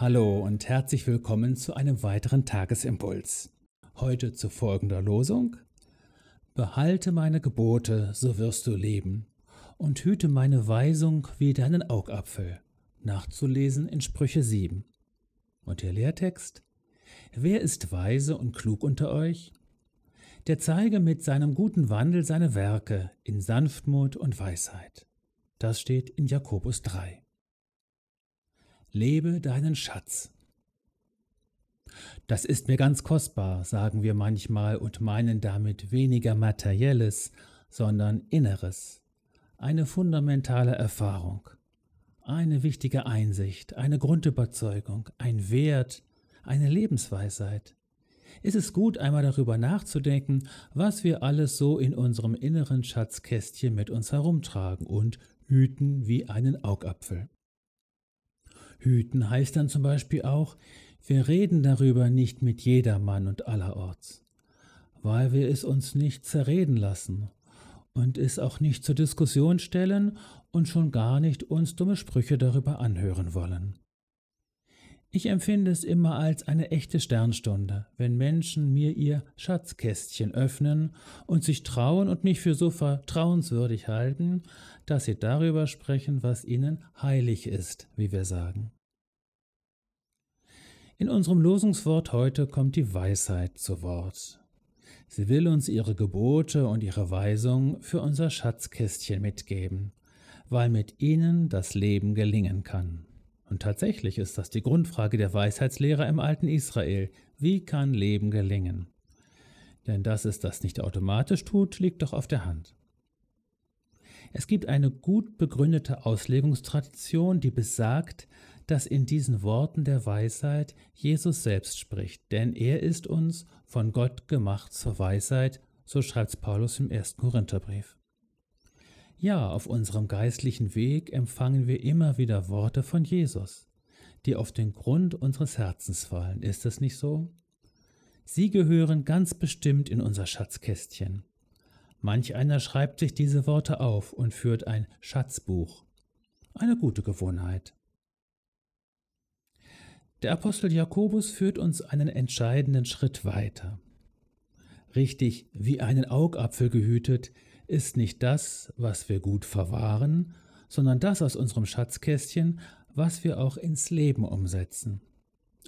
Hallo und herzlich willkommen zu einem weiteren Tagesimpuls. Heute zu folgender Losung. Behalte meine Gebote, so wirst du leben, und hüte meine Weisung wie deinen Augapfel. Nachzulesen in Sprüche 7. Und der Lehrtext. Wer ist weise und klug unter euch? Der zeige mit seinem guten Wandel seine Werke in Sanftmut und Weisheit. Das steht in Jakobus 3 lebe deinen Schatz. Das ist mir ganz kostbar, sagen wir manchmal und meinen damit weniger materielles, sondern inneres, eine fundamentale Erfahrung, eine wichtige Einsicht, eine Grundüberzeugung, ein Wert, eine Lebensweisheit. Ist es gut, einmal darüber nachzudenken, was wir alles so in unserem inneren Schatzkästchen mit uns herumtragen und hüten wie einen Augapfel. Hüten heißt dann zum Beispiel auch, wir reden darüber nicht mit jedermann und allerorts, weil wir es uns nicht zerreden lassen und es auch nicht zur Diskussion stellen und schon gar nicht uns dumme Sprüche darüber anhören wollen. Ich empfinde es immer als eine echte Sternstunde, wenn Menschen mir ihr Schatzkästchen öffnen und sich trauen und mich für so vertrauenswürdig halten, dass sie darüber sprechen, was ihnen heilig ist, wie wir sagen. In unserem Losungswort heute kommt die Weisheit zu Wort. Sie will uns ihre Gebote und ihre Weisung für unser Schatzkästchen mitgeben, weil mit ihnen das Leben gelingen kann. Und tatsächlich ist das die Grundfrage der Weisheitslehrer im alten Israel. Wie kann Leben gelingen? Denn dass es das nicht automatisch tut, liegt doch auf der Hand. Es gibt eine gut begründete Auslegungstradition, die besagt, dass in diesen Worten der Weisheit Jesus selbst spricht, denn er ist uns von Gott gemacht zur Weisheit, so schreibt Paulus im ersten Korintherbrief. Ja, auf unserem geistlichen Weg empfangen wir immer wieder Worte von Jesus, die auf den Grund unseres Herzens fallen. Ist es nicht so? Sie gehören ganz bestimmt in unser Schatzkästchen. Manch einer schreibt sich diese Worte auf und führt ein Schatzbuch. Eine gute Gewohnheit. Der Apostel Jakobus führt uns einen entscheidenden Schritt weiter. Richtig wie einen Augapfel gehütet ist nicht das, was wir gut verwahren, sondern das aus unserem Schatzkästchen, was wir auch ins Leben umsetzen.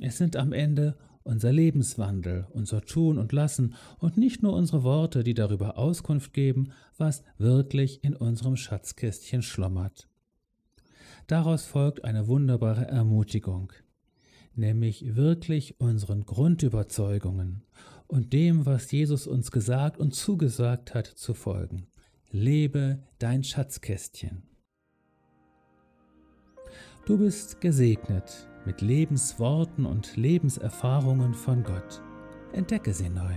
Es sind am Ende unser Lebenswandel, unser Tun und Lassen und nicht nur unsere Worte, die darüber Auskunft geben, was wirklich in unserem Schatzkästchen schlummert. Daraus folgt eine wunderbare Ermutigung, nämlich wirklich unseren Grundüberzeugungen und dem, was Jesus uns gesagt und zugesagt hat, zu folgen. Lebe dein Schatzkästchen. Du bist gesegnet mit Lebensworten und Lebenserfahrungen von Gott. Entdecke sie neu.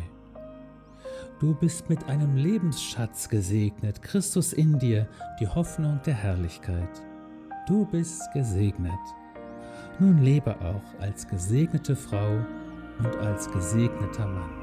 Du bist mit einem Lebensschatz gesegnet, Christus in dir, die Hoffnung der Herrlichkeit. Du bist gesegnet. Nun lebe auch als gesegnete Frau und als gesegneter Mann.